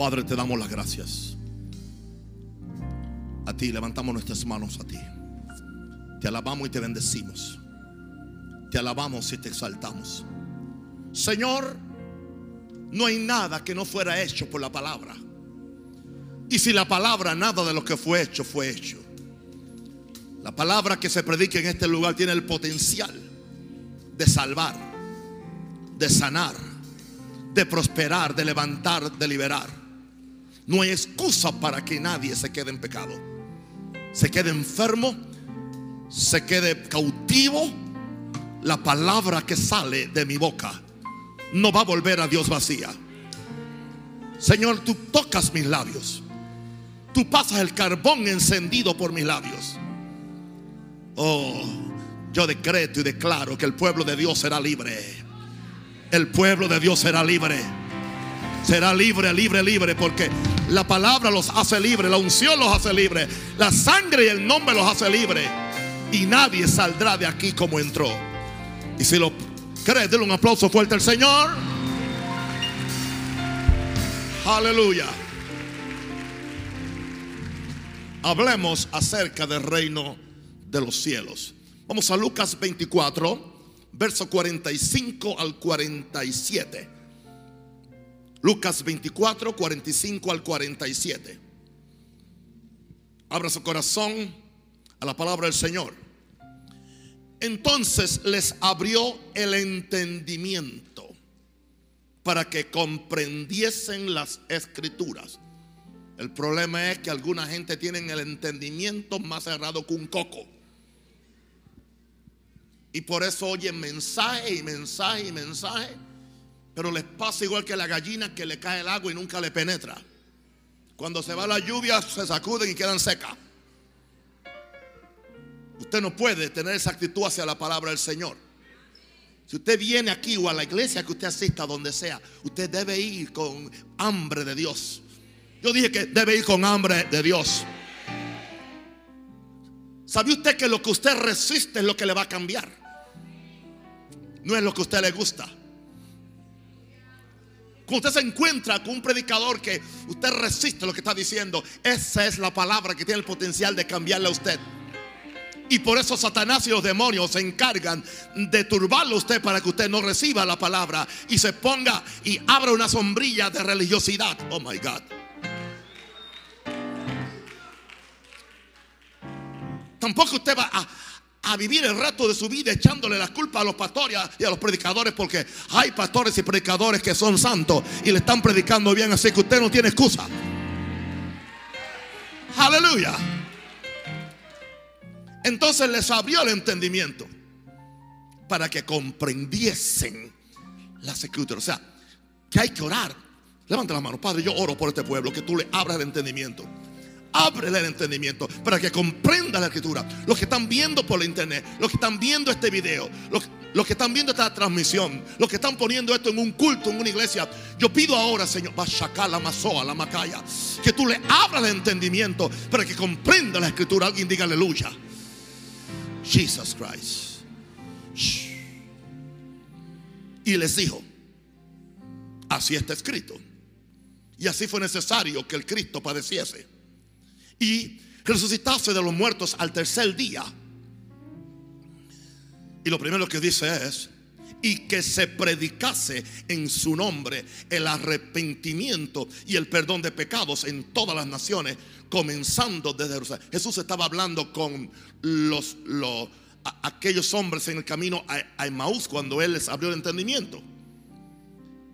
Padre, te damos las gracias. A ti levantamos nuestras manos a ti. Te alabamos y te bendecimos. Te alabamos y te exaltamos. Señor, no hay nada que no fuera hecho por la palabra. Y si la palabra, nada de lo que fue hecho fue hecho. La palabra que se predica en este lugar tiene el potencial de salvar, de sanar, de prosperar, de levantar, de liberar. No hay excusa para que nadie se quede en pecado. Se quede enfermo, se quede cautivo. La palabra que sale de mi boca no va a volver a Dios vacía. Señor, tú tocas mis labios. Tú pasas el carbón encendido por mis labios. Oh, yo decreto y declaro que el pueblo de Dios será libre. El pueblo de Dios será libre. Será libre, libre, libre, porque la palabra los hace libre, la unción los hace libre, la sangre y el nombre los hace libre. Y nadie saldrá de aquí como entró. Y si lo crees, denle un aplauso fuerte al Señor. Aleluya. Hablemos acerca del reino de los cielos. Vamos a Lucas 24, verso 45 al 47. Lucas 24, 45 al 47. Abra su corazón a la palabra del Señor. Entonces les abrió el entendimiento para que comprendiesen las escrituras. El problema es que alguna gente tiene el entendimiento más cerrado que un coco. Y por eso oyen mensaje y mensaje y mensaje. Pero les pasa igual que la gallina que le cae el agua y nunca le penetra. Cuando se va la lluvia se sacuden y quedan secas. Usted no puede tener esa actitud hacia la palabra del Señor. Si usted viene aquí o a la iglesia que usted asista, donde sea, usted debe ir con hambre de Dios. Yo dije que debe ir con hambre de Dios. ¿Sabe usted que lo que usted resiste es lo que le va a cambiar? No es lo que a usted le gusta. Cuando usted se encuentra con un predicador que usted resiste lo que está diciendo, esa es la palabra que tiene el potencial de cambiarle a usted. Y por eso Satanás y los demonios se encargan de turbarlo a usted para que usted no reciba la palabra y se ponga y abra una sombrilla de religiosidad. Oh my God. Tampoco usted va a, vivir el resto de su vida echándole la culpa a los pastores y a los predicadores porque hay pastores y predicadores que son santos y le están predicando bien, así que usted no tiene excusa. Aleluya. Entonces les abrió el entendimiento para que comprendiesen las escrituras. O sea, que hay que orar. Levanta la mano, Padre, yo oro por este pueblo, que tú le abras el entendimiento. Ábrele el entendimiento para que comprenda la escritura. Los que están viendo por la internet, los que están viendo este video, los, que están viendo esta transmisión, los que están poniendo esto en un culto, en una iglesia. Yo pido ahora, Señor, la mazoa, la macaya, que tú le abras el entendimiento para que comprenda la escritura. Alguien diga aleluya. Jesus Christ. Y les dijo, así está escrito. Y así fue necesario que el Cristo padeciese y resucitase de los muertos al tercer día. Y lo primero que dice es, y que se predicase en su nombre el arrepentimiento y el perdón de pecados en todas las naciones, comenzando desde Jerusalén. Jesús estaba hablando con los, aquellos hombres en el camino a, a cuando él les abrió el entendimiento.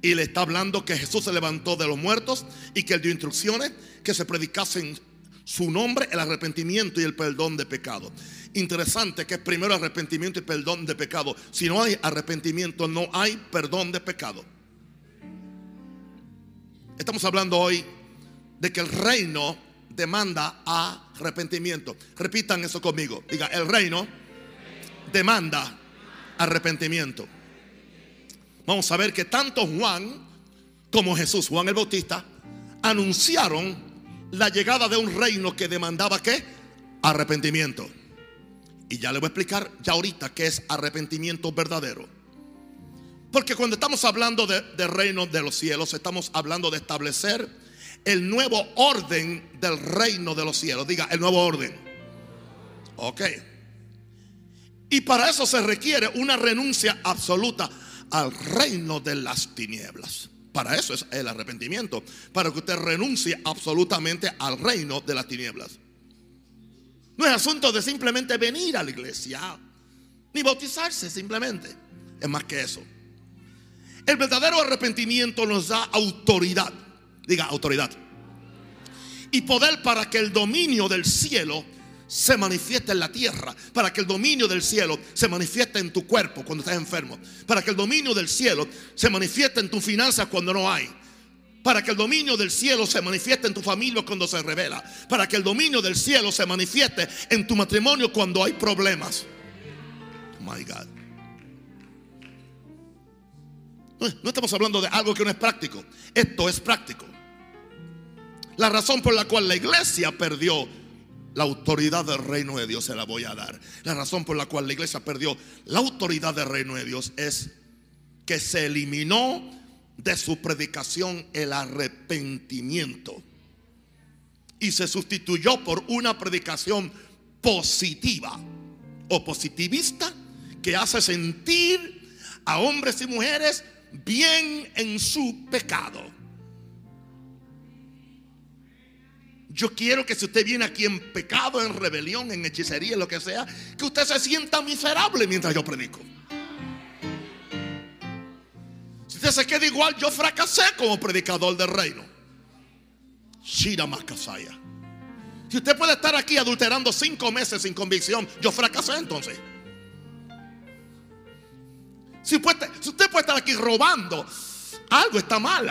Y le está hablando que Jesús se levantó de los muertos y que él dio instrucciones que se predicasen su nombre, el arrepentimiento y el perdón de pecado. Interesante que es primero arrepentimiento y perdón de pecado. Si no hay arrepentimiento, no hay perdón de pecado. Estamos hablando hoy de que el reino demanda arrepentimiento. Repitan eso conmigo. Diga, el reino demanda arrepentimiento. Vamos a ver que tanto Juan como Jesús, Juan el Bautista, anunciaron la llegada de un reino que demandaba qué? Arrepentimiento. Y ya le voy a explicar ya ahorita qué es arrepentimiento verdadero. Porque cuando estamos hablando de, de reino de los cielos, estamos hablando de establecer el nuevo orden del reino de los cielos. Diga, el nuevo orden. Ok. Y para eso se requiere una renuncia absoluta al reino de las tinieblas. Para eso es el arrepentimiento, para que usted renuncie absolutamente al reino de las tinieblas. No es asunto de simplemente venir a la iglesia, ni bautizarse simplemente. Es más que eso. El verdadero arrepentimiento nos da autoridad. Diga autoridad. Y poder para que el dominio del cielo se manifieste en la tierra, para que el dominio del cielo se manifieste en tu cuerpo cuando estás enfermo, para que el dominio del cielo se manifieste en tu finanzas cuando no hay, para que el dominio del cielo se manifieste en tu familia cuando se revela, para que el dominio del cielo se manifieste en tu matrimonio cuando hay problemas. My God. No, estamos hablando de algo que no es práctico. Esto es práctico. La razón por la cual la iglesia perdió la autoridad del reino de Dios se la voy a dar. La razón por la cual la iglesia perdió la autoridad del reino de Dios es que se eliminó de su predicación el arrepentimiento y se sustituyó por una predicación positiva o positivista que hace sentir a hombres y mujeres bien en su pecado. Yo quiero que si usted viene aquí en pecado, en rebelión, en hechicería, en lo que sea, que usted se sienta miserable mientras yo predico. Si usted se queda igual, yo fracasé como predicador del reino. Shira Makasaya. Si usted puede estar aquí adulterando cinco meses sin convicción, yo fracasé entonces. Si, usted puede estar aquí robando, algo está mal.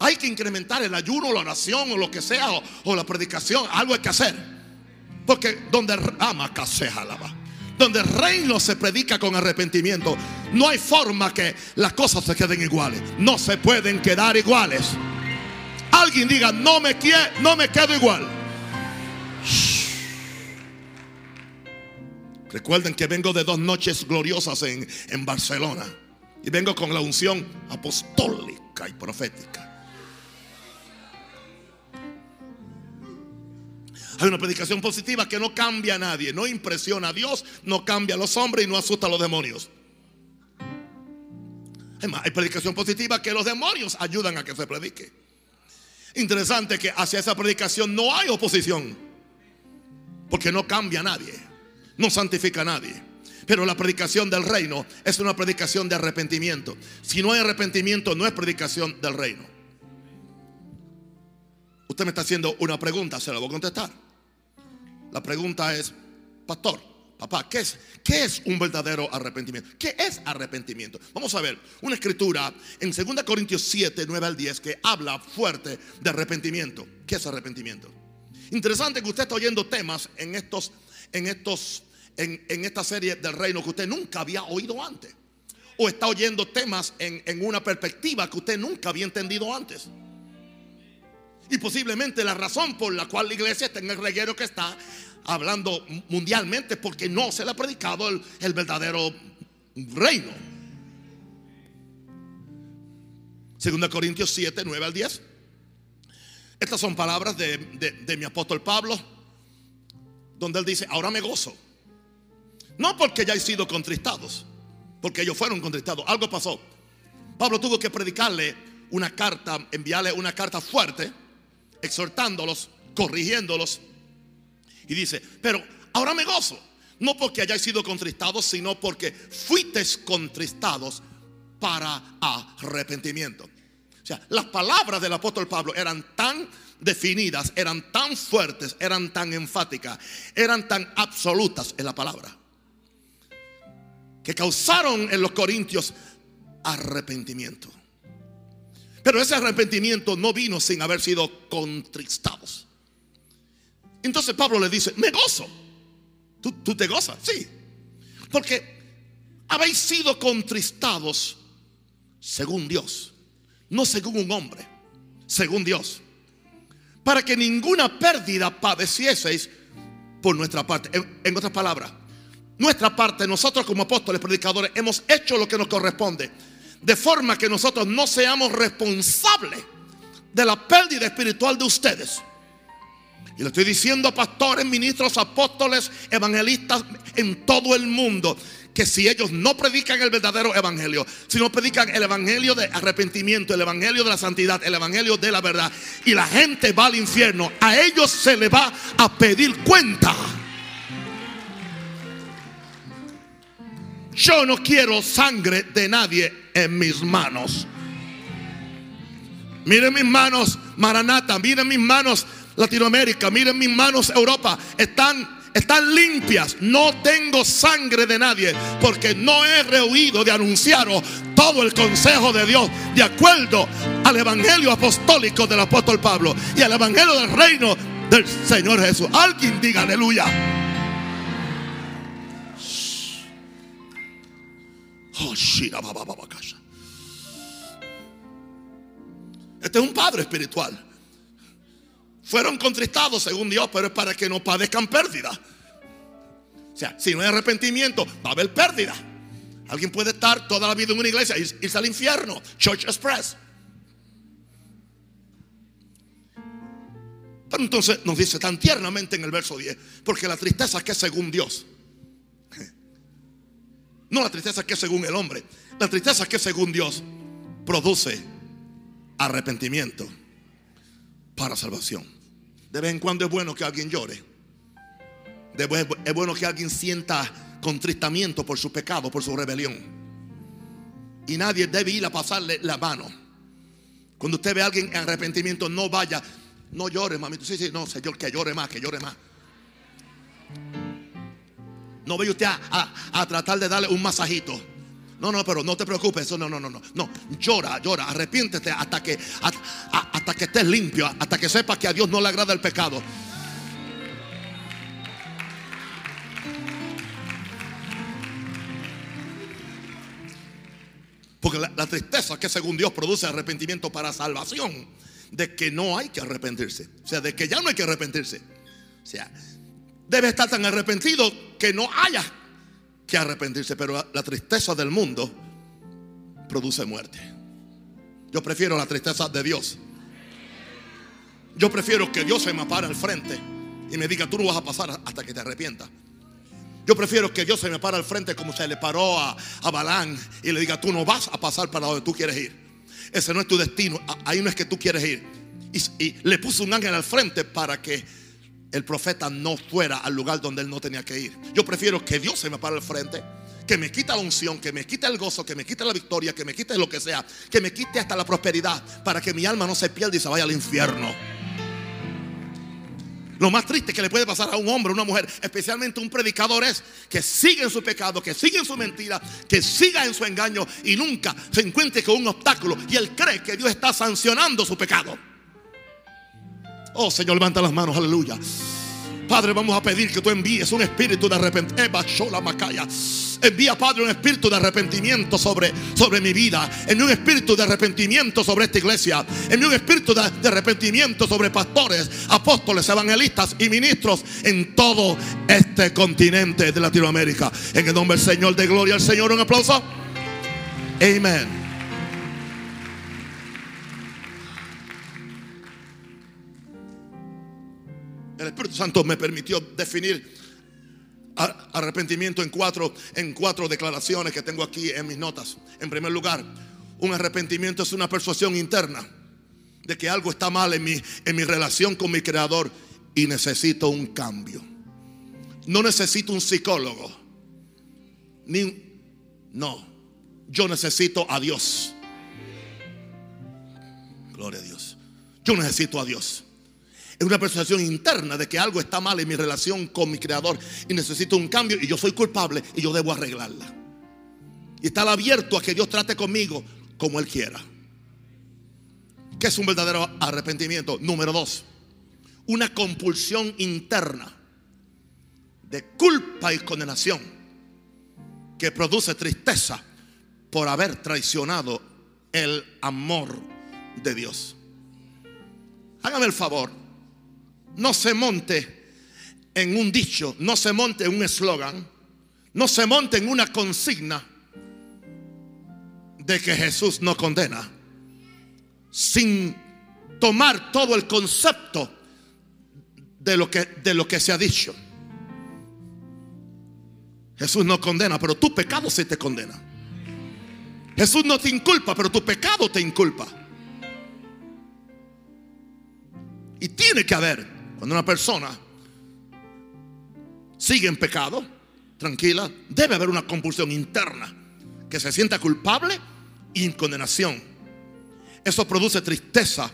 Hay que incrementar el ayuno, la oración o lo que sea, o, la predicación. Algo hay que hacer. Porque donde ama donde el reino se predica con arrepentimiento, no hay forma que las cosas se queden iguales. No se pueden quedar iguales. Alguien diga, no me, no me quedo igual. Recuerden que vengo de dos noches gloriosas en, en Barcelona. Y vengo con la unción apostólica y profética. Hay una predicación positiva que no cambia a nadie, no impresiona a Dios, no cambia a los hombres y no asusta a los demonios. hay predicación positiva que los demonios ayudan a que se predique. Interesante que hacia esa predicación no hay oposición, porque no cambia a nadie no santifica a nadie. Pero la predicación del reino es una predicación de arrepentimiento. Si no hay arrepentimiento, no es predicación del reino. Usted me está haciendo una pregunta, se la voy a contestar. La pregunta es, pastor, papá, ¿qué es, ¿qué es un verdadero arrepentimiento? ¿Qué es arrepentimiento? Vamos a ver una escritura en 2 Corintios 7, 9 al 10 que habla fuerte de arrepentimiento. ¿Qué es arrepentimiento? Interesante que usted está oyendo temas en estos, en estos en, esta serie del reino que usted nunca había oído antes. O está oyendo temas en, en una perspectiva que usted nunca había entendido antes. Y posiblemente la razón por la cual la iglesia está en el reguero que está hablando mundialmente porque no se le ha predicado el, verdadero reino. Segunda Corintios 7, 9 al 10. Estas son palabras de, de mi apóstol Pablo, donde él dice, ahora me gozo no porque ya hayáis sido contristados, porque ellos fueron contristados. Algo pasó. Pablo tuvo que predicarle una carta, enviarle una carta fuerte, exhortándolos, corrigiéndolos. Y dice, pero ahora me gozo. No porque hayáis sido contristados, sino porque fuisteis contristados para arrepentimiento. O sea, las palabras del apóstol Pablo eran tan definidas, eran tan fuertes, eran tan enfáticas, eran tan absolutas en la palabra que causaron en los corintios arrepentimiento. Pero ese arrepentimiento no vino sin haber sido contristados. Entonces Pablo le dice, me gozo. ¿Tú, tú te gozas? Sí. Porque habéis sido contristados según Dios, no según un hombre, según Dios. Para que ninguna pérdida padecieseis por nuestra parte. En, en otras palabras, nuestra parte, nosotros como apóstoles, predicadores, hemos hecho lo que nos corresponde. De forma que nosotros no seamos responsables de la pérdida espiritual de ustedes. Y le estoy diciendo a pastores, ministros, apóstoles, evangelistas en todo el mundo que si ellos no predican el verdadero evangelio, si no predican el evangelio de arrepentimiento, el evangelio de la santidad, el evangelio de la verdad, y la gente va al infierno, a ellos se le va a pedir cuenta. Yo no quiero sangre de nadie en mis manos. Miren mis manos, Maranata, miren mis manos, Latinoamérica, miren mis manos, Europa. Están, están limpias. No tengo sangre de nadie porque no he rehuido de anunciaros todo el consejo de Dios de acuerdo al evangelio apostólico del apóstol Pablo y al evangelio del reino del Señor Jesús. Alguien diga aleluya. Este es un padre espiritual. Fueron contristados según Dios, pero es para que no padezcan pérdida. O sea, si no hay arrepentimiento, va a haber pérdida. Alguien puede estar toda la vida en una iglesia y irse al infierno. Church Express. Pero entonces nos dice tan tiernamente en el verso 10, porque la tristeza que según Dios. No la tristeza que es según el hombre. La tristeza que según Dios produce arrepentimiento para salvación. De vez en cuando es bueno que alguien llore. Es bueno que alguien sienta contristamiento por su pecado, por su rebelión. Y nadie debe ir a pasarle la mano. Cuando usted ve a alguien en arrepentimiento, no vaya, no llore, mami. Sí, sí, no, Señor, que llore más, que llore más. No vaya usted a, tratar de darle un masajito. No, no, pero no te preocupes. No, no, no, no. No, llora, llora, arrepiéntete hasta que, hasta, que estés limpio, hasta que sepas que a Dios no le agrada el pecado. Porque la, la, tristeza que según Dios produce arrepentimiento para salvación, de que no hay que arrepentirse. O sea, de que ya no hay que arrepentirse. O sea, debe estar tan arrepentido que no haya que arrepentirse. Pero la, tristeza del mundo produce muerte. Yo prefiero la tristeza de Dios. Yo prefiero que Dios se me pare al frente y me diga, tú no vas a pasar hasta que te arrepientas. Yo prefiero que Dios se me pare al frente como se le paró a, a Balán y le diga, tú no vas a pasar para donde tú quieres ir. Ese no es tu destino, ahí no es que tú quieres ir. Y, y le puso un ángel al frente para que el profeta no fuera al lugar donde él no tenía que ir. Yo prefiero que Dios se me pare al frente, que me quita la unción, que me quite el gozo, que me quite la victoria, que me quite lo que sea, que me quite hasta la prosperidad, para que mi alma no se pierda y se vaya al infierno. Lo más triste que le puede pasar a un hombre, a una mujer, especialmente un predicador, es que siga en su pecado, que siga en su mentira, que siga en su engaño y nunca se encuentre con un obstáculo. Y él cree que Dios está sancionando su pecado. Oh Señor, levanta las manos, aleluya. Padre, vamos a pedir que tú envíes un espíritu de arrepentimiento. Envía, Padre, un espíritu de arrepentimiento sobre, sobre mi vida. Envía un espíritu de arrepentimiento sobre esta iglesia. Envía un espíritu de, de, arrepentimiento sobre pastores, apóstoles, evangelistas y ministros en todo este continente de Latinoamérica. En el nombre del Señor de gloria al Señor, un aplauso. Amén. El Espíritu Santo me permitió definir arrepentimiento en cuatro, en cuatro declaraciones que tengo aquí en mis notas. En primer lugar, un arrepentimiento es una persuasión interna de que algo está mal en mi, en mi relación con mi creador y necesito un cambio. No necesito un psicólogo. Ni, no, yo necesito a Dios. Gloria a Dios. Yo necesito a Dios. Es una persuasión interna de que algo está mal en mi relación con mi creador y necesito un cambio y yo soy culpable y yo debo arreglarla. Y estar abierto a que Dios trate conmigo como Él quiera. ¿Qué es un verdadero arrepentimiento? Número dos, una compulsión interna de culpa y condenación que produce tristeza por haber traicionado el amor de Dios. Hágame el favor no se monte en un dicho, no se monte en un eslogan, no se monte en una consigna de que Jesús no condena, sin tomar todo el concepto de lo que, de lo que se ha dicho. Jesús no condena, pero tu pecado sí te condena. Jesús no te inculpa, pero tu pecado te inculpa. Y tiene que haber, cuando una persona sigue en pecado, tranquila, debe haber una compulsión interna que se sienta culpable y en condenación. Eso produce tristeza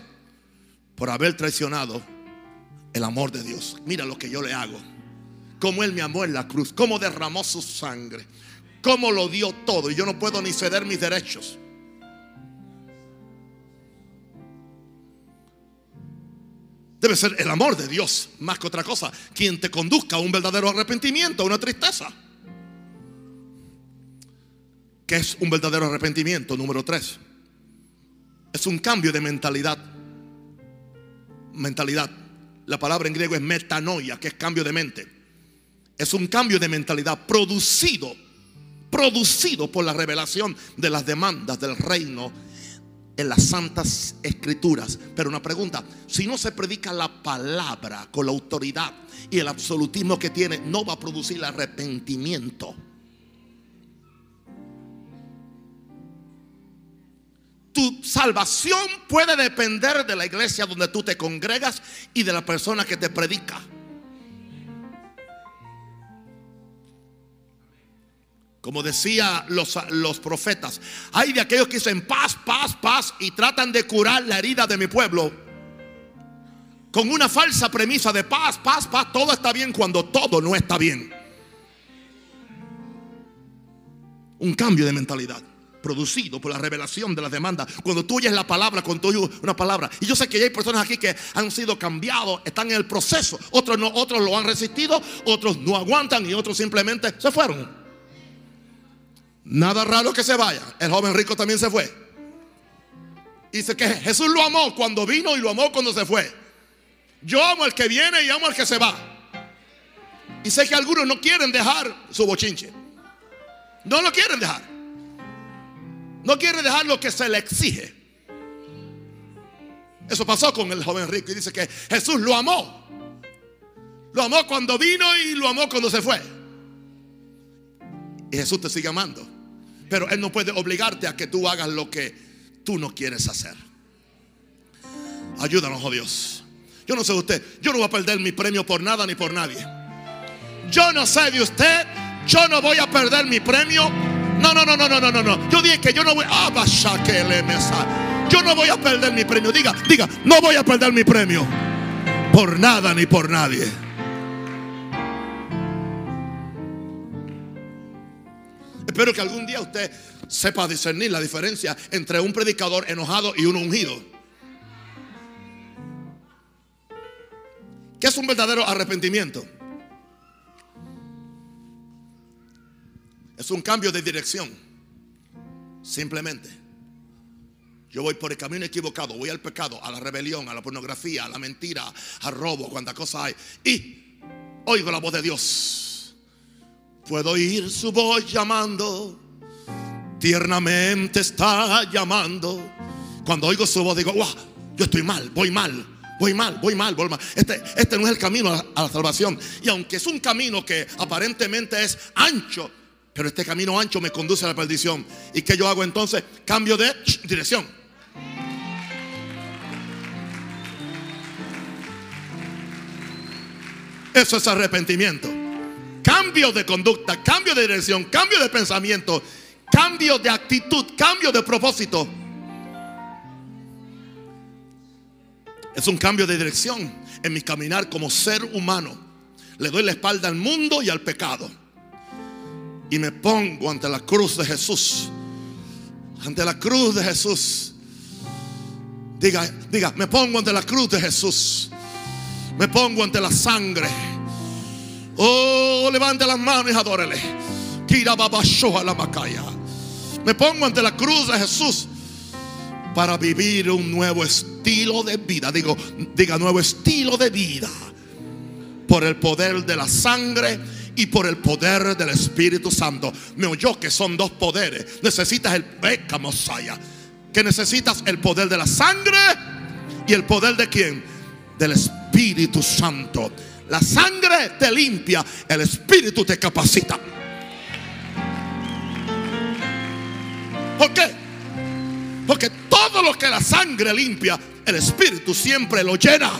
por haber traicionado el amor de Dios. Mira lo que yo le hago. Como Él me amó en la cruz, cómo derramó su sangre, cómo lo dio todo. Y yo no puedo ni ceder mis derechos. Debe ser el amor de Dios, más que otra cosa, quien te conduzca a un verdadero arrepentimiento, a una tristeza. ¿Qué es un verdadero arrepentimiento? Número tres. Es un cambio de mentalidad. Mentalidad. La palabra en griego es metanoia, que es cambio de mente. Es un cambio de mentalidad producido, producido por la revelación de las demandas del reino en las santas escrituras. Pero una pregunta, si no se predica la palabra con la autoridad y el absolutismo que tiene, no va a producir arrepentimiento. Tu salvación puede depender de la iglesia donde tú te congregas y de la persona que te predica. Como decía los, los, profetas, hay de aquellos que dicen paz, paz, paz y tratan de curar la herida de mi pueblo con una falsa premisa de paz, paz, paz, todo está bien cuando todo no está bien. Un cambio de mentalidad producido por la revelación de la demanda. Cuando tú oyes la palabra, cuando tú oyes una palabra. Y yo sé que hay personas aquí que han sido cambiados, están en el proceso. Otros otros lo han resistido, otros no aguantan y otros simplemente se fueron. Nada raro que se vaya. El joven rico también se fue. Dice que Jesús lo amó cuando vino y lo amó cuando se fue. Yo amo al que viene y amo al que se va. Y sé que algunos no quieren dejar su bochinche. No lo quieren dejar. No quiere dejar lo que se le exige. Eso pasó con el joven rico y dice que Jesús lo amó. Lo amó cuando vino y lo amó cuando se fue. Y Jesús te sigue amando. Pero Él no puede obligarte a que tú hagas lo que tú no quieres hacer. Ayúdanos, oh Dios. Yo no sé de usted, yo no voy a perder mi premio por nada ni por nadie. Yo no sé de usted, yo no voy a perder mi premio no, no, no, no, no, no, no. Yo dije que yo no voy a Yo no voy a perder mi premio. Diga, diga, no voy a perder mi premio. Por nada ni por nadie. Espero que algún día usted sepa discernir la diferencia entre un predicador enojado y un ungido. ¿Qué es un verdadero arrepentimiento? Es un cambio de dirección. Simplemente. Yo voy por el camino equivocado, voy al pecado, a la rebelión, a la pornografía, a la mentira, al robo, cuánta cosa hay. Y oigo la voz de Dios. Puedo oír su voz llamando. Tiernamente está llamando. Cuando oigo su voz digo, wow, yo estoy mal, voy mal. Voy mal, voy mal, voy mal. Este, este no es el camino a la salvación. Y aunque es un camino que aparentemente es ancho, pero este camino ancho me conduce a la perdición. ¿Y qué yo hago entonces? Cambio de dirección. Eso es arrepentimiento. Cambio de conducta, cambio de dirección, cambio de pensamiento, cambio de actitud, cambio de propósito. Es un cambio de dirección en mi caminar como ser humano. Le doy la espalda al mundo y al pecado y me pongo ante la cruz de Jesús. Ante la cruz de Jesús. Diga, diga, me pongo ante la cruz de Jesús. Me pongo ante la sangre. Oh, levante las manos y adórele. Me pongo ante la cruz de Jesús para vivir un nuevo estilo de vida. Digo, diga nuevo estilo de vida. Por el poder de la sangre y por el poder del Espíritu Santo. Me oyó que son dos poderes. Necesitas el Beca Que necesitas el poder de la sangre ¿Y el poder de quién? Del Espíritu Santo. La sangre te limpia, el Espíritu te capacita. ¿Por qué? Porque todo lo que la sangre limpia, el Espíritu siempre lo llena.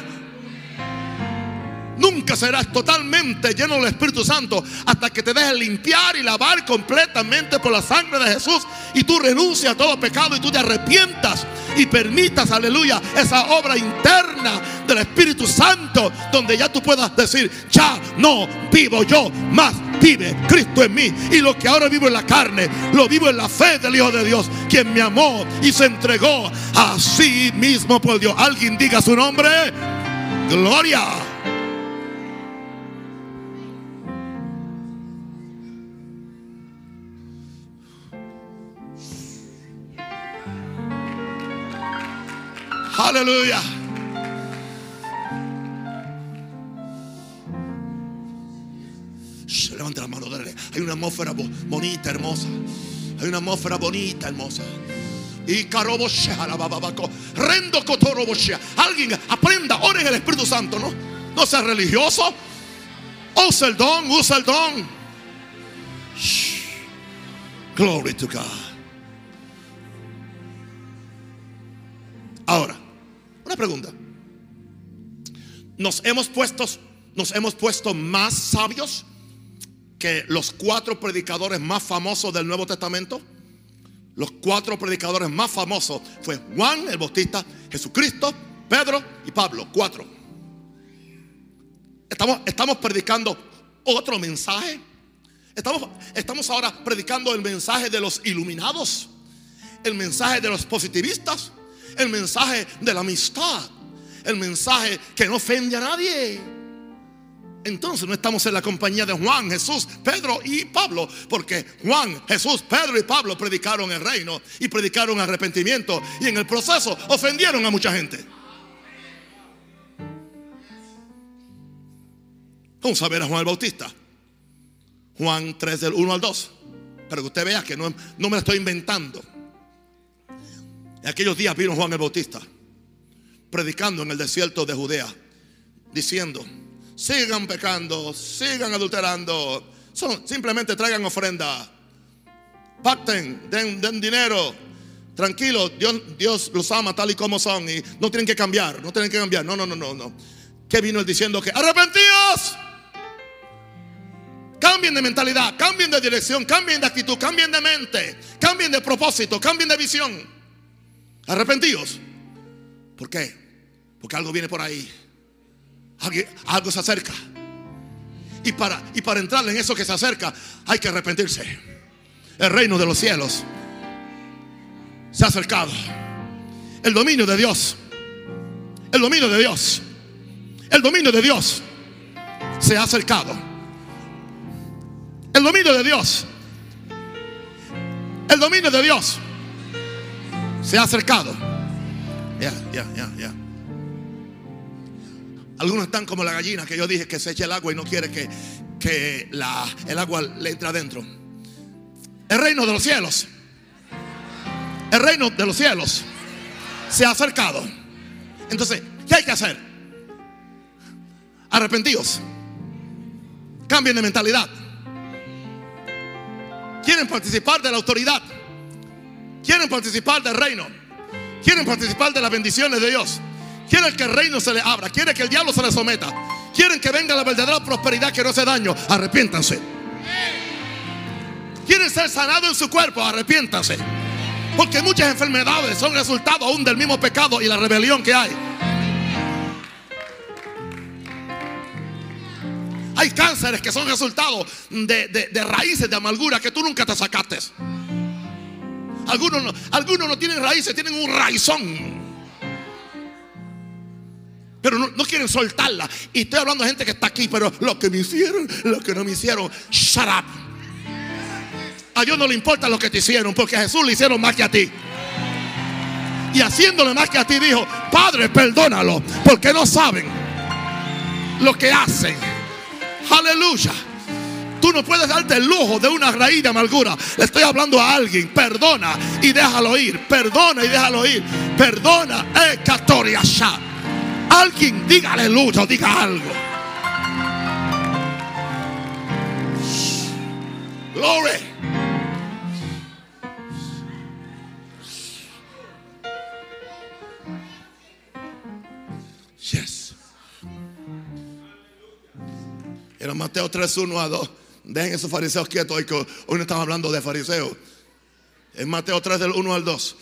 Nunca serás totalmente lleno del Espíritu Santo hasta que te dejes limpiar y lavar completamente por la sangre de Jesús y tú renuncias a todo pecado y tú te arrepientas y permitas, aleluya, esa obra interna del Espíritu Santo donde ya tú puedas decir, ya no vivo yo, más vive Cristo en mí y lo que ahora vivo en la carne, lo vivo en la fe del Hijo de Dios, quien me amó y se entregó a sí mismo por Dios. Alguien diga su nombre, gloria. Aleluya. Levante la mano, dale. Hay una atmósfera bonita, hermosa. Hay una atmósfera bonita, hermosa. Y Rendo Alguien aprenda, ore en el Espíritu Santo, ¿no? No sea religioso. Usa el don, usa el don. Glory to God. Ahora, pregunta. Nos hemos puesto, nos hemos puesto más sabios que los cuatro predicadores más famosos del Nuevo Testamento. Los cuatro predicadores más famosos fue Juan el Bautista, Jesucristo, Pedro y Pablo. Cuatro. Estamos, estamos predicando otro mensaje. Estamos, estamos ahora predicando el mensaje de los iluminados, el mensaje de los positivistas, el mensaje de la amistad, el mensaje que no ofende a nadie. Entonces no estamos en la compañía de Juan, Jesús, Pedro y Pablo, porque Juan, Jesús, Pedro y Pablo predicaron el reino y predicaron arrepentimiento y en el proceso ofendieron a mucha gente. Vamos a ver a Juan el Bautista. Juan 3 del 1 al 2. Para que usted vea que no, no me lo estoy inventando. En aquellos días vino Juan el Bautista predicando en el desierto de Judea, diciendo, sigan pecando, sigan adulterando, simplemente traigan ofrenda, pacten, den, dinero, tranquilo, Dios, Dios los ama tal y como son y no tienen que cambiar, no tienen que cambiar, no, no, no, no, no. ¿Qué vino él diciendo? Que arrepentíos. Cambien de mentalidad, cambien de dirección, cambien de actitud, cambien de mente, cambien de propósito, cambien de visión. Arrepentíos. ¿Por qué? Porque algo viene por ahí. Algo, se acerca. Y para, y para entrar en eso que se acerca, hay que arrepentirse. El reino de los cielos se ha acercado. El dominio de Dios. El dominio de Dios. El dominio de Dios se ha acercado. El dominio de Dios. El dominio de Dios se ha acercado. Ya, ya, ya, ya. Algunos están como la gallina que yo dije que se eche el agua y no quiere que, que la, el agua le entre adentro. El reino de los cielos. El reino de los cielos se ha acercado. Entonces, ¿qué hay que hacer? Arrepentidos. Cambien de mentalidad. Quieren participar de la autoridad. Quieren participar del reino. Quieren participar de las bendiciones de Dios. Quieren que el reino se le abra. Quieren que el diablo se le someta. Quieren que venga la verdadera prosperidad que no hace daño. Arrepiéntanse. Quieren ser sanados en su cuerpo. Arrepiéntanse. Porque muchas enfermedades son resultado aún del mismo pecado y la rebelión que hay. Hay cánceres que son resultado de, de raíces de amargura que tú nunca te sacaste. Algunos no, algunos no tienen raíces, tienen un raizón. Pero no, quieren soltarla. Y estoy hablando de gente que está aquí, pero lo que me hicieron, lo que no me hicieron, shut up. A Dios no le importa lo que te hicieron, porque a Jesús le hicieron más que a ti. Y haciéndole más que a ti dijo, Padre, perdónalo, porque no saben lo que hacen. Aleluya. Tú no puedes darte el lujo de una raíz de amargura. Le estoy hablando a alguien. Perdona y déjalo ir. Perdona y déjalo ir. Perdona. Eh, Alguien diga aleluya, diga algo. Glory. Yes. Era Mateo 3, 1 a 2. Dejen esos fariseos quietos hoy que hoy no estamos hablando de fariseos. En Mateo 3 del 1 al 2.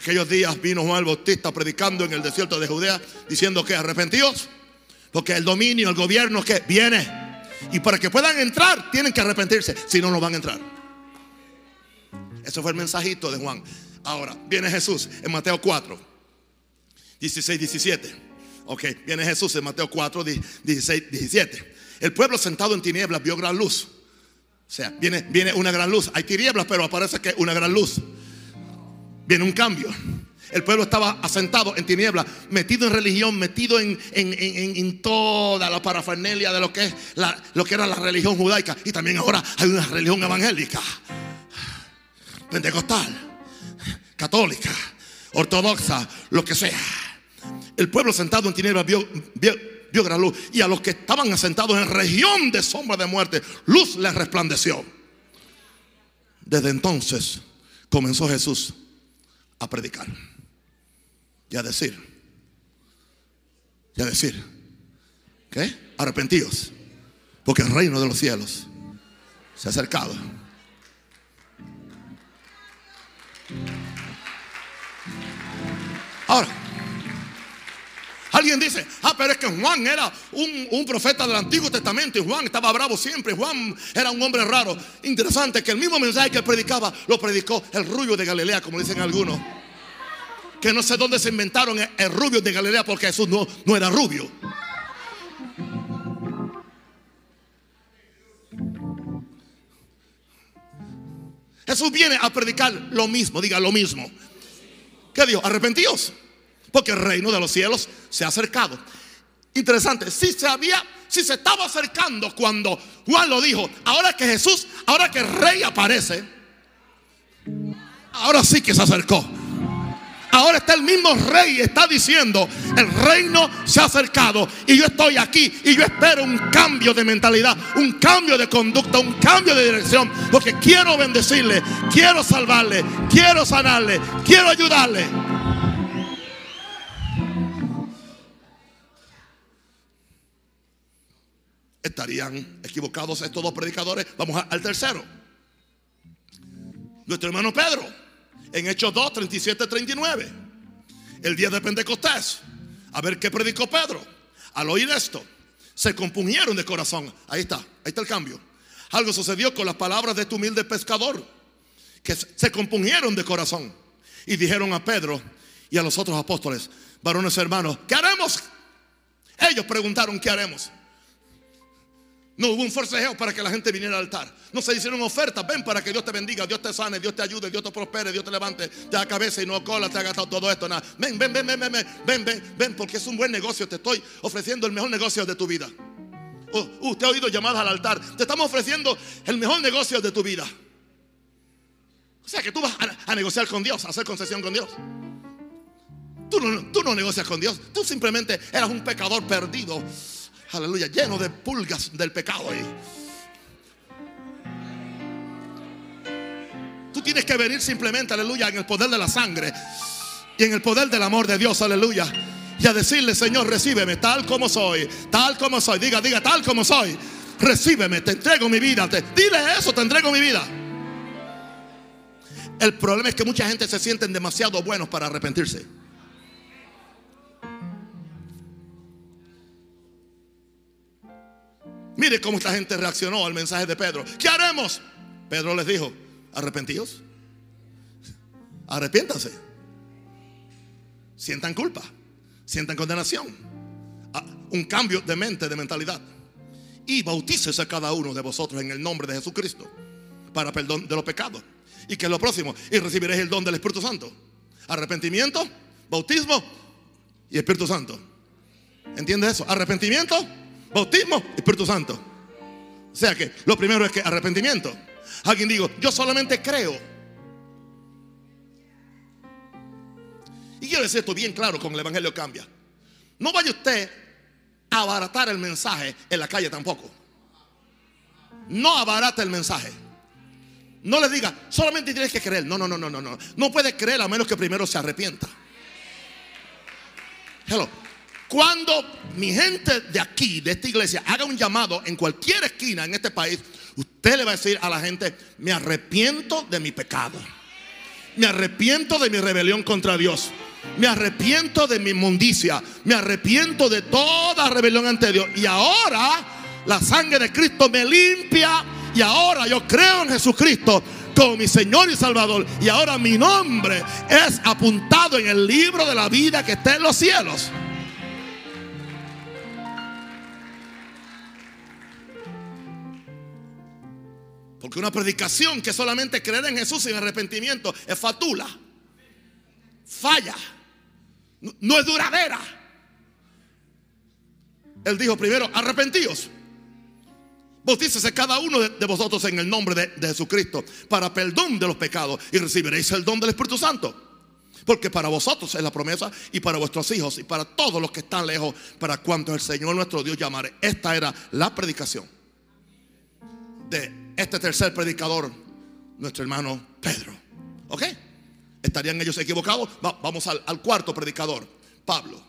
Aquellos días vino Juan el Bautista predicando en el desierto de Judea diciendo que arrepentidos. Porque el dominio, el gobierno que viene. Y para que puedan entrar tienen que arrepentirse. Si no, no van a entrar. Ese fue el mensajito de Juan. Ahora, viene Jesús en Mateo 4, 16, 17. Ok, viene Jesús en Mateo 4, 16, 17. El pueblo sentado en tinieblas vio gran luz. O sea, viene, viene una gran luz. Hay tinieblas, pero aparece que una gran luz. Viene un cambio. El pueblo estaba asentado en tinieblas, metido en religión, metido en, en, toda la parafernalia de lo que, es lo que era la religión judaica. Y también ahora hay una religión evangélica, pentecostal, católica, ortodoxa, lo que sea. El pueblo sentado en tinieblas vio, gran luz. Y a los que estaban asentados en región de sombra de muerte, luz les resplandeció. Desde entonces comenzó Jesús a predicar y a decir, y a decir, ¿qué? Arrepentidos, porque el reino de los cielos se ha acercado. Ahora, Alguien dice, ah, pero es que Juan era un, profeta del Antiguo Testamento y Juan estaba bravo siempre. Juan era un hombre raro. Interesante que el mismo mensaje que predicaba lo predicó el rubio de Galilea, como dicen algunos. Que no sé dónde se inventaron el, rubio de Galilea porque Jesús no, no era rubio. Jesús viene a predicar lo mismo, diga lo mismo. ¿Qué dijo? Arrepentidos porque el reino de los cielos se ha acercado. Interesante, si se había, si se estaba acercando cuando Juan lo dijo, ahora que Jesús, ahora que el rey aparece, ahora sí que se acercó. Ahora está el mismo rey, está diciendo, el reino se ha acercado y yo estoy aquí y yo espero un cambio de mentalidad, un cambio de conducta, un cambio de dirección, porque quiero bendecirle, quiero salvarle, quiero sanarle, quiero ayudarle. Estarían equivocados estos dos predicadores. Vamos al tercero. Nuestro hermano Pedro, en Hechos 2, 37, 39. El día de Pentecostés. A ver qué predicó Pedro. Al oír esto, se compungieron de corazón. Ahí está, ahí está el cambio. Algo sucedió con las palabras de este humilde pescador. Que se compungieron de corazón. Y dijeron a Pedro y a los otros apóstoles, varones hermanos, ¿qué haremos? Ellos preguntaron, ¿qué haremos? No hubo un forcejeo para que la gente viniera al altar. No se hicieron ofertas. Ven para que Dios te bendiga, Dios te sane, Dios te ayude, Dios te prospere, Dios te levante, te haga cabeza y no cola, te ha gastado todo esto. Nada. Ven, ven, ven, ven, ven, ven, ven, ven, porque es un buen negocio. Te estoy ofreciendo el mejor negocio de tu vida. Oh, usted ha oído llamadas al altar. Te estamos ofreciendo el mejor negocio de tu vida. O sea que tú vas a, negociar con Dios, a hacer concesión con Dios. Tú no, tú no negocias con Dios. Tú simplemente eras un pecador perdido aleluya, lleno de pulgas del pecado ahí. Tú tienes que venir simplemente, aleluya, en el poder de la sangre y en el poder del amor de Dios, aleluya. Y a decirle, Señor, recíbeme tal como soy, tal como soy. Diga, diga, tal como soy. Recíbeme, te entrego mi vida. Dile eso, te entrego mi vida. El problema es que mucha gente se sienten demasiado buenos para arrepentirse. Mire cómo esta gente reaccionó al mensaje de Pedro. ¿Qué haremos? Pedro les dijo, arrepentidos. Arrepiéntanse. Sientan culpa. Sientan condenación. Ah, un cambio de mente, de mentalidad. Y bautícese a cada uno de vosotros en el nombre de Jesucristo para perdón de los pecados. Y que es lo próximo. Y recibiréis el don del Espíritu Santo. Arrepentimiento, bautismo y Espíritu Santo. ¿Entiendes eso? Arrepentimiento, Bautismo, Espíritu Santo. O sea que lo primero es que arrepentimiento. Alguien digo, yo solamente creo. Y quiero decir esto bien claro con el Evangelio cambia. No vaya usted a abaratar el mensaje en la calle tampoco. No abarata el mensaje. No le diga, solamente tienes que creer. No, no, no, no, no, no. No puede creer a menos que primero se arrepienta. Hello. Cuando mi gente de aquí, de esta iglesia, haga un llamado en cualquier esquina en este país, usted le va a decir a la gente, me arrepiento de mi pecado. Me arrepiento de mi rebelión contra Dios. Me arrepiento de mi inmundicia. Me arrepiento de toda rebelión ante Dios. Y ahora la sangre de Cristo me limpia. Y ahora yo creo en Jesucristo como mi Señor y Salvador. Y ahora mi nombre es apuntado en el libro de la vida que está en los cielos. Porque una predicación que solamente creer en Jesús sin arrepentimiento es fatula. Falla. No, es duradera. Él dijo primero, arrepentíos. Bautícese cada uno de, vosotros en el nombre de, de Jesucristo para perdón de los pecados y recibiréis el don del Espíritu Santo. Porque para vosotros es la promesa y para vuestros hijos y para todos los que están lejos, para cuantos el Señor nuestro Dios llamare. Esta era la predicación de este tercer predicador, nuestro hermano Pedro. ¿Ok? ¿Estarían ellos equivocados? vamos al, cuarto predicador, Pablo.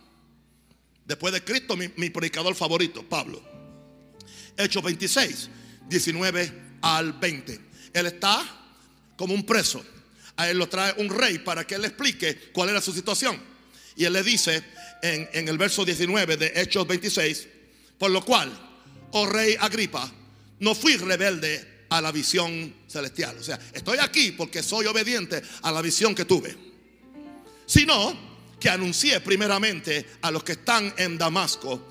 Después de Cristo, mi, predicador favorito, Pablo. Hechos 26, 19 al 20. Él está como un preso. A él lo trae un rey para que él explique cuál era su situación. Y él le dice en, en el verso 19 de Hechos 26, por lo cual, oh rey Agripa, no fui rebelde a la visión celestial. O sea, estoy aquí porque soy obediente a la visión que tuve. Sino que anuncié primeramente a los que están en Damasco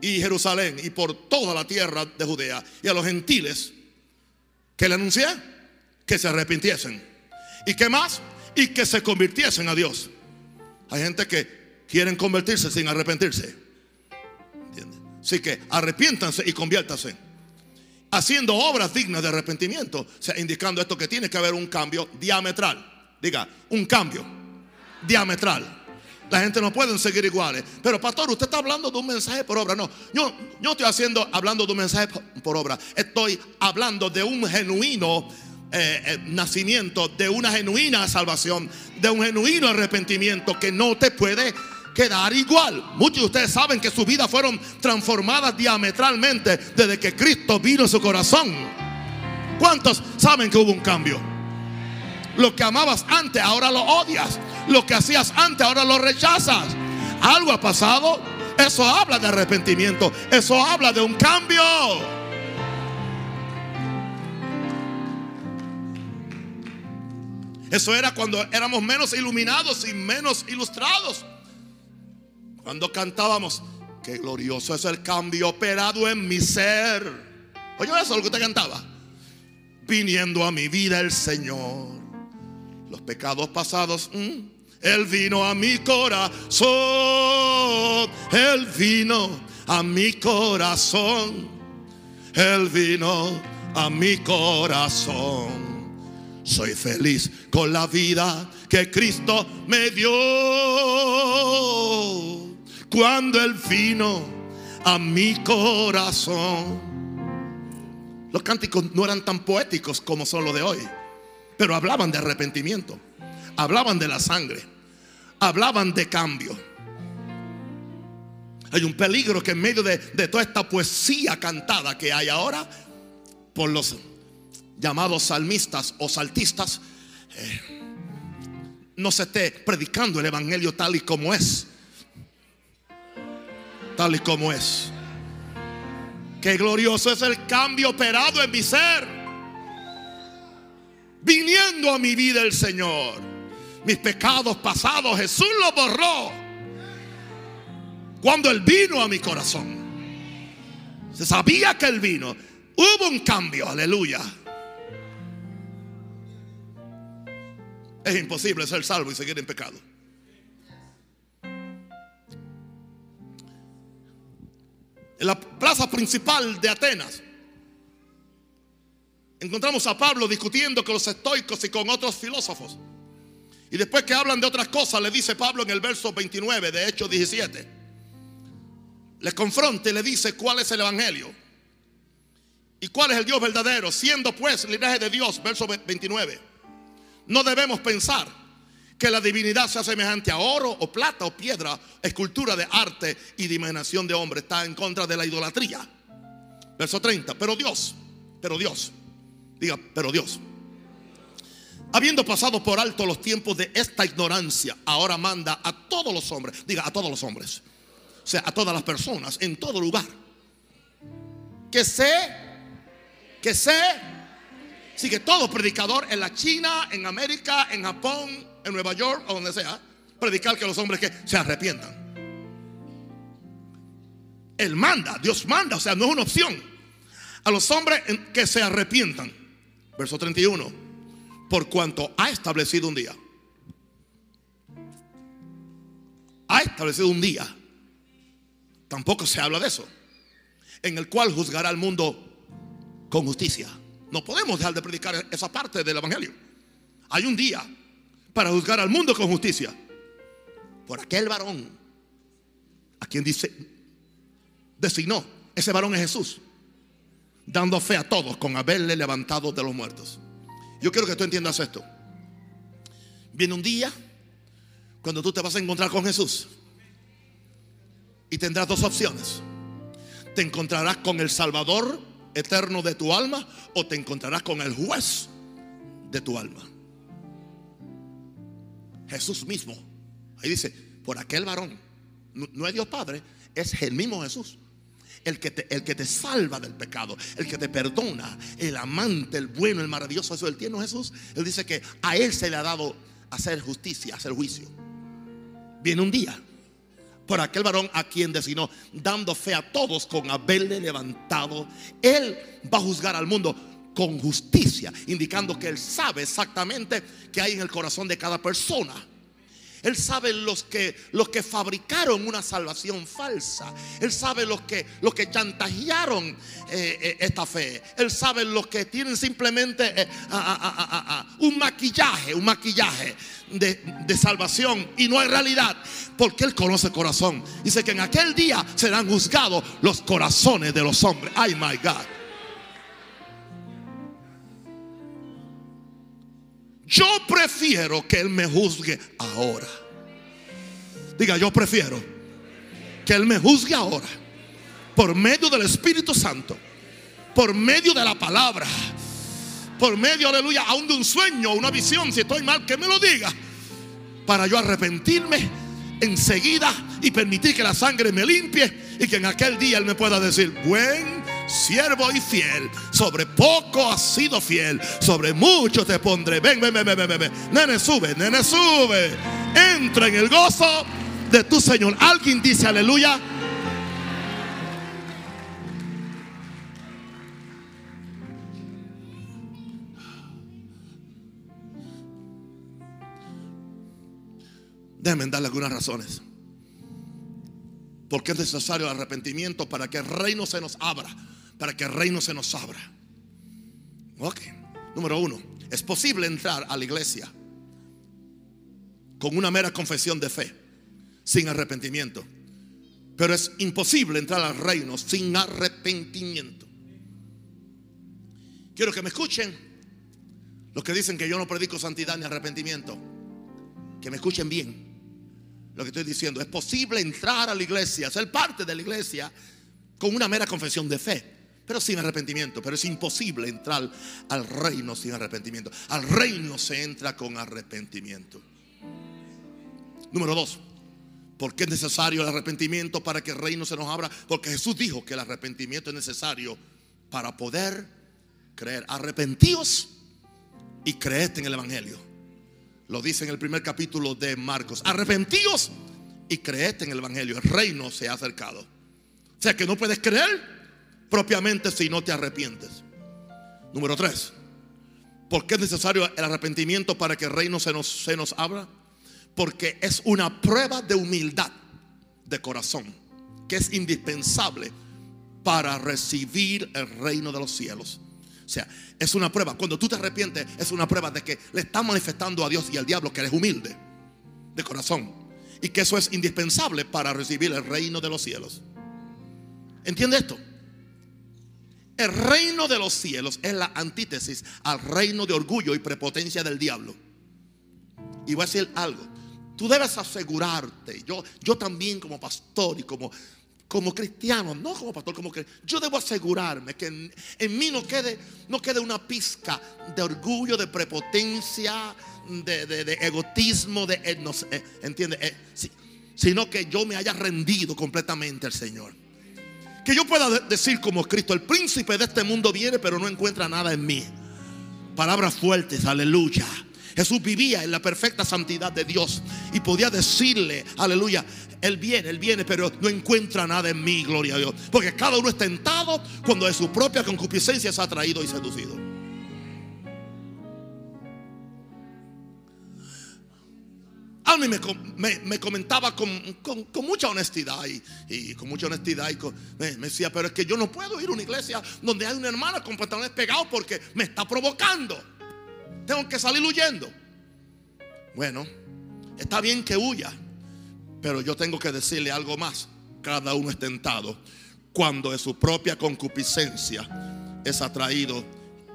y Jerusalén y por toda la tierra de Judea y a los gentiles que le anuncié que se arrepintiesen. ¿Y qué más? Y que se convirtiesen a Dios. Hay gente que quieren convertirse sin arrepentirse. Así que arrepiéntanse y conviértanse haciendo obras dignas de arrepentimiento. O sea, indicando esto que tiene que haber un cambio diametral. Diga, un cambio diametral. La gente no puede seguir iguales. Pero pastor, usted está hablando de un mensaje por obra. No, yo, yo estoy haciendo, hablando de un mensaje por obra. Estoy hablando de un genuino eh, eh, nacimiento, de una genuina salvación, de un genuino arrepentimiento que no te puede quedar igual. Muchos de ustedes saben que sus vidas fueron transformadas diametralmente desde que Cristo vino a su corazón. ¿Cuántos saben que hubo un cambio? Lo que amabas antes, ahora lo odias. Lo que hacías antes, ahora lo rechazas. Algo ha pasado. Eso habla de arrepentimiento. Eso habla de un cambio. Eso era cuando éramos menos iluminados y menos ilustrados. Cuando cantábamos, qué glorioso es el cambio operado en mi ser. Oye, eso es lo que usted cantaba. Viniendo a mi vida el Señor. Los pecados pasados, mm, Él vino a mi corazón. Él vino a mi corazón. Él vino a mi corazón. Soy feliz con la vida que Cristo me dio cuando Él vino a mi corazón. Los cánticos no eran tan poéticos como son los de hoy, pero hablaban de arrepentimiento, hablaban de la sangre, hablaban de cambio. Hay un peligro que en medio de, toda esta poesía cantada que hay ahora por los llamados salmistas o saltistas, eh, no se esté predicando el Evangelio tal y como es tal y como es. Qué glorioso es el cambio operado en mi ser. Viniendo a mi vida el Señor. Mis pecados pasados Jesús los borró. Cuando Él vino a mi corazón. Se sabía que Él vino. Hubo un cambio, aleluya. Es imposible ser salvo y seguir en pecado. En la plaza principal de Atenas, encontramos a Pablo discutiendo con los estoicos y con otros filósofos. Y después que hablan de otras cosas, le dice Pablo en el verso 29 de Hechos 17. Le confronta y le dice cuál es el Evangelio. ¿Y cuál es el Dios verdadero? Siendo pues linaje de Dios, verso 29. No debemos pensar que la divinidad sea semejante a oro o plata o piedra, escultura de arte y de imaginación de hombre. Está en contra de la idolatría. Verso 30. Pero Dios, pero Dios, diga, pero Dios Habiendo pasado por alto los tiempos de esta ignorancia, ahora manda a todos los hombres, diga a todos los hombres, o sea, a todas las personas, en todo lugar, que sé, que sé, sí que todo predicador en la China, en América, en Japón, Nueva York o donde sea, predicar que los hombres que se arrepientan. Él manda, Dios manda, o sea, no es una opción. A los hombres que se arrepientan. Verso 31 por cuanto ha establecido un día. Ha establecido un día. Tampoco se habla de eso. En el cual juzgará al mundo con justicia. No podemos dejar de predicar esa parte del Evangelio. Hay un día para juzgar al mundo con justicia. Por aquel varón a quien dice, designó. Ese varón es Jesús. Dando fe a todos con haberle levantado de los muertos. Yo quiero que tú entiendas esto. Viene un día cuando tú te vas a encontrar con Jesús y tendrás dos opciones. Te encontrarás con el Salvador eterno de tu alma o te encontrarás con el juez de tu alma. Jesús mismo. Ahí dice, por aquel varón, no, es Dios Padre, es el mismo Jesús el que, te, el que te salva del pecado, el que te perdona, el amante, el bueno, el maravilloso, eso el tierno Jesús. Él dice que a Él se le ha dado hacer justicia, hacer juicio. Viene un día por aquel varón a quien designó, dando fe a todos con haberle levantado. Él va a juzgar al mundo con justicia, indicando que Él sabe exactamente qué hay en el corazón de cada persona. Él sabe los que, los que fabricaron una salvación falsa. Él sabe los que, los que chantajearon eh, eh, esta fe. Él sabe los que tienen simplemente eh, un maquillaje, un maquillaje de, de, salvación y no hay realidad. Porque Él conoce el corazón. Dice que en aquel día serán juzgados los corazones de los hombres. Ay, my God. Yo prefiero que Él me juzgue ahora. Diga, yo prefiero que Él me juzgue ahora. Por medio del Espíritu Santo. Por medio de la palabra. Por medio, aleluya, aún de un sueño, una visión. Si estoy mal, que me lo diga. Para yo arrepentirme enseguida y permitir que la sangre me limpie. Y que en aquel día Él me pueda decir, buen siervo y fiel. Sobre poco has sido fiel, sobre mucho te pondré. Ven, ven, ven, ven, ven, ven. Nene, sube, nene, sube. Entra en el gozo de tu Señor. Alguien dice aleluya. Déjenme darle algunas razones. Porque es necesario el arrepentimiento para que el reino se nos abra para que el reino se nos abra. Ok, número uno, es posible entrar a la iglesia con una mera confesión de fe, sin arrepentimiento. Pero es imposible entrar al reino sin arrepentimiento. Quiero que me escuchen los que dicen que yo no predico santidad ni arrepentimiento. Que me escuchen bien lo que estoy diciendo. Es posible entrar a la iglesia, ser parte de la iglesia con una mera confesión de fe pero sin arrepentimiento. Pero es imposible entrar al reino sin arrepentimiento. Al reino se entra con arrepentimiento. Número dos. ¿Por qué es necesario el arrepentimiento para que el reino se nos abra? Porque Jesús dijo que el arrepentimiento es necesario para poder creer. Arrepentíos y creed en el Evangelio. Lo dice en el primer capítulo de Marcos. Arrepentíos y creed en el Evangelio. El reino se ha acercado. O sea que no puedes creer propiamente si no te arrepientes. Número tres, ¿por qué es necesario el arrepentimiento para que el reino se nos, se nos abra? Porque es una prueba de humildad de corazón que es indispensable para recibir el reino de los cielos. O sea, es una prueba. Cuando tú te arrepientes, es una prueba de que le estás manifestando a Dios y al diablo que eres humilde de corazón. Y que eso es indispensable para recibir el reino de los cielos. ¿Entiende esto? El reino de los cielos es la antítesis al reino de orgullo y prepotencia del diablo. Y voy a decir algo. Tú debes asegurarte. Yo, yo también como pastor y como como cristiano, no como pastor, como que yo debo asegurarme que en, mí no quede, no quede una pizca de orgullo, de prepotencia, de, egotismo, de eh, no eh, ¿entiende? Eh, sino que yo me haya rendido completamente al Señor. Que yo pueda decir como Cristo, el príncipe de este mundo viene, pero no encuentra nada en mí. Palabras fuertes, aleluya. Jesús vivía en la perfecta santidad de Dios y podía decirle, aleluya, Él viene, Él viene, pero no encuentra nada en mí, gloria a Dios. Porque cada uno es tentado cuando de su propia concupiscencia se ha traído y seducido. Almi me, me, comentaba con, mucha honestidad y, con mucha honestidad y me, me, decía, pero es que yo no puedo ir a una iglesia donde hay una hermana con pantalones pegados porque me está provocando tengo que salir huyendo. Bueno, está bien que huya, pero yo tengo que decirle algo más. Cada uno es tentado cuando de su propia concupiscencia es atraído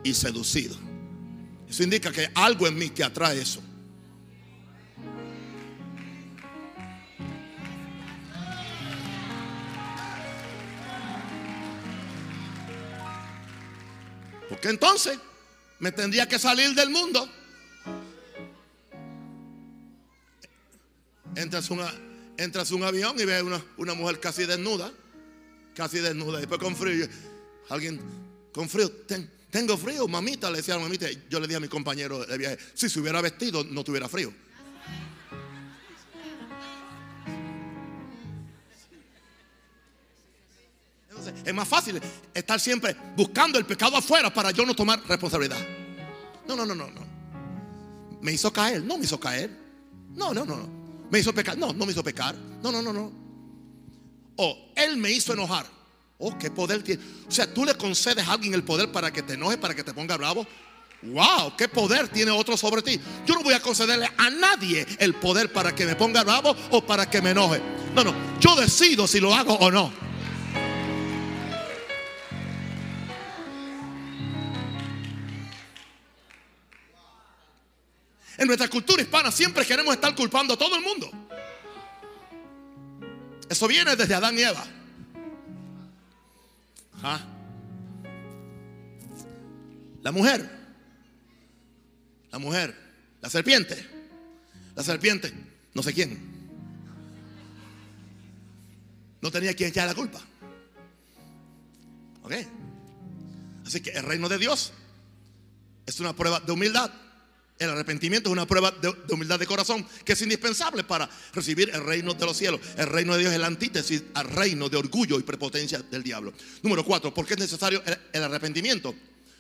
y seducido. Eso indica que algo en mí que atrae eso. Porque entonces me tendría que salir del mundo. Entras, una, entras un avión y ves una, una mujer casi desnuda, casi desnuda, después con frío. Alguien con frío, tengo frío, mamita, le decía a mamita. Yo le dije a mi compañero de viaje, si se hubiera vestido, no tuviera frío. Es más fácil estar siempre buscando el pecado afuera para yo no tomar responsabilidad. No, no, no, no, no. Me hizo caer, no me hizo caer. No, no, no, no. Me hizo pecar, no, no me hizo pecar. No, no, no, no. O él me hizo enojar. Oh, qué poder tiene. O sea, tú le concedes a alguien el poder para que te enoje, para que te ponga bravo. Wow, qué poder tiene otro sobre ti. Yo no voy a concederle a nadie el poder para que me ponga bravo o para que me enoje. No, no. Yo decido si lo hago o no. En nuestra cultura hispana siempre queremos estar culpando a todo el mundo. Eso viene desde Adán y Eva. La mujer, la mujer, la serpiente, la serpiente, no sé quién. No tenía quien echar la culpa. ¿Ok? Así que el reino de Dios es una prueba de humildad. El arrepentimiento es una prueba de, humildad de corazón que es indispensable para recibir el reino de los cielos. El reino de Dios es la antítesis al reino de orgullo y prepotencia del diablo. Número cuatro, ¿por qué es necesario el, arrepentimiento?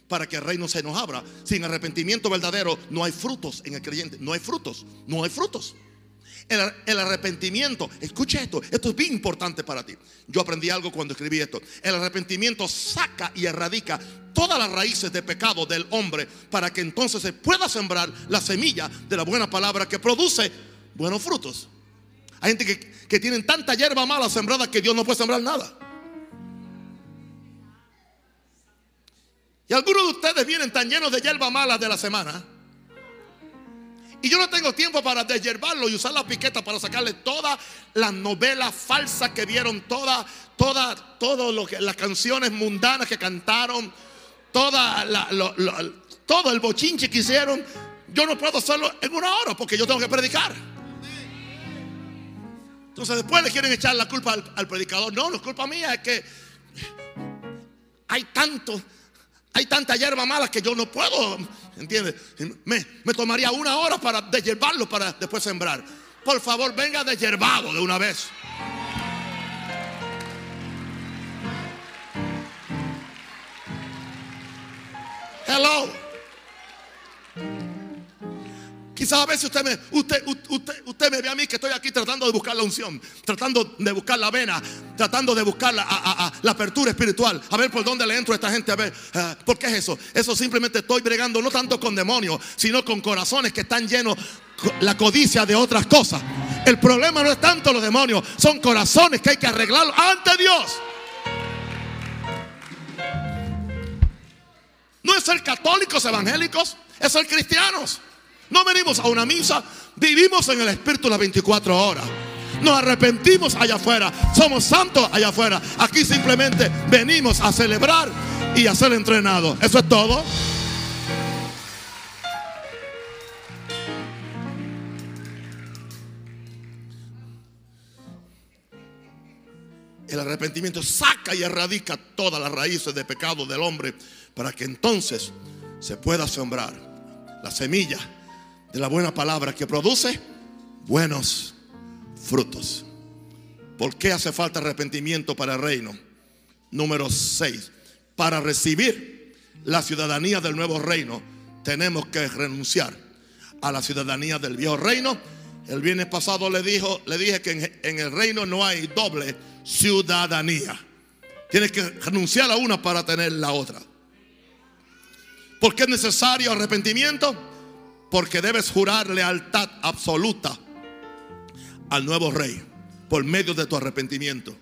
Para que el reino se nos abra. Sin arrepentimiento verdadero no hay frutos en el creyente. No hay frutos, no hay frutos. El, arrepentimiento, escucha esto, esto es bien importante para ti. Yo aprendí algo cuando escribí esto. El arrepentimiento saca y erradica todas las raíces de pecado del hombre para que entonces se pueda sembrar la semilla de la buena palabra que produce buenos frutos. Hay gente que, que tanta hierba mala sembrada que Dios no puede sembrar nada. Y algunos de ustedes vienen tan llenos de hierba mala de la semana y yo no tengo tiempo para deshiervarlo y usar la piqueta para sacarle toda la novela falsa que vieron, toda, toda, todo las canciones mundanas que cantaron, toda todo el bochinche que hicieron. Yo no puedo hacerlo en una hora porque yo tengo que predicar. Entonces después le quieren echar la culpa al, al predicador. No, no es culpa mía, es que hay tanto hay tanta hierba mala que yo no puedo, ¿entiendes? Me, tomaría una hora para deshiervarlo para después sembrar. Por favor, venga deshiervado de una vez. Hello. Quizás a veces usted me, usted, usted, usted me ve a mí que estoy aquí tratando de buscar la unción, tratando de buscar la vena, tratando de buscar la, la apertura espiritual. A ver por dónde le entro a esta gente. A ver, uh, ¿por qué es eso? Eso simplemente estoy bregando no tanto con demonios, sino con corazones que están llenos la codicia de otras cosas. El problema no es tanto los demonios, son corazones que hay que arreglarlos ante Dios. No es ser católicos evangélicos, es ser cristianos. No venimos a una misa, vivimos en el Espíritu las 24 horas. Nos arrepentimos allá afuera, somos santos allá afuera. Aquí simplemente venimos a celebrar y a ser entrenados. Eso es todo. El arrepentimiento saca y erradica todas las raíces de pecado del hombre para que entonces se pueda sembrar la semilla de la buena palabra que produce buenos frutos. ¿Por qué hace falta arrepentimiento para el reino? Número 6. Para recibir la ciudadanía del nuevo reino, tenemos que renunciar a la ciudadanía del viejo reino. El viernes pasado le, dijo, le dije que en el reino no hay doble ciudadanía. Tienes que renunciar a una para tener la otra. ¿Por qué es necesario arrepentimiento? Porque debes jurar lealtad absoluta al nuevo rey por medio de tu arrepentimiento.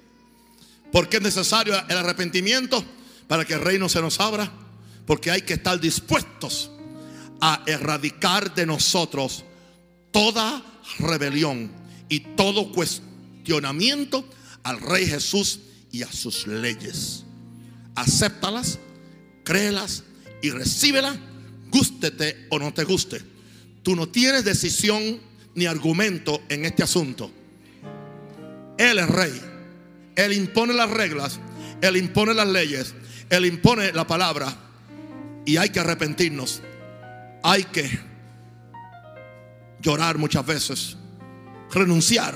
¿Por qué es necesario el arrepentimiento? Para que el reino se nos abra. Porque hay que estar dispuestos a erradicar de nosotros toda rebelión y todo cuestionamiento al Rey Jesús y a sus leyes. Acéptalas, créelas y recíbelas, gústete o no te guste. Tú no tienes decisión ni argumento en este asunto. Él es rey. Él impone las reglas, Él impone las leyes, Él impone la palabra y hay que arrepentirnos. Hay que llorar muchas veces, renunciar,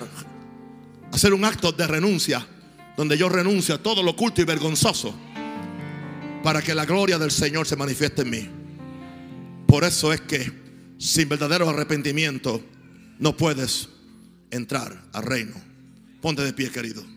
hacer un acto de renuncia, donde yo renuncio a todo lo oculto y vergonzoso, para que la gloria del Señor se manifieste en mí. Por eso es que sin verdadero arrepentimiento no puedes entrar al reino. Ponte de pie, querido.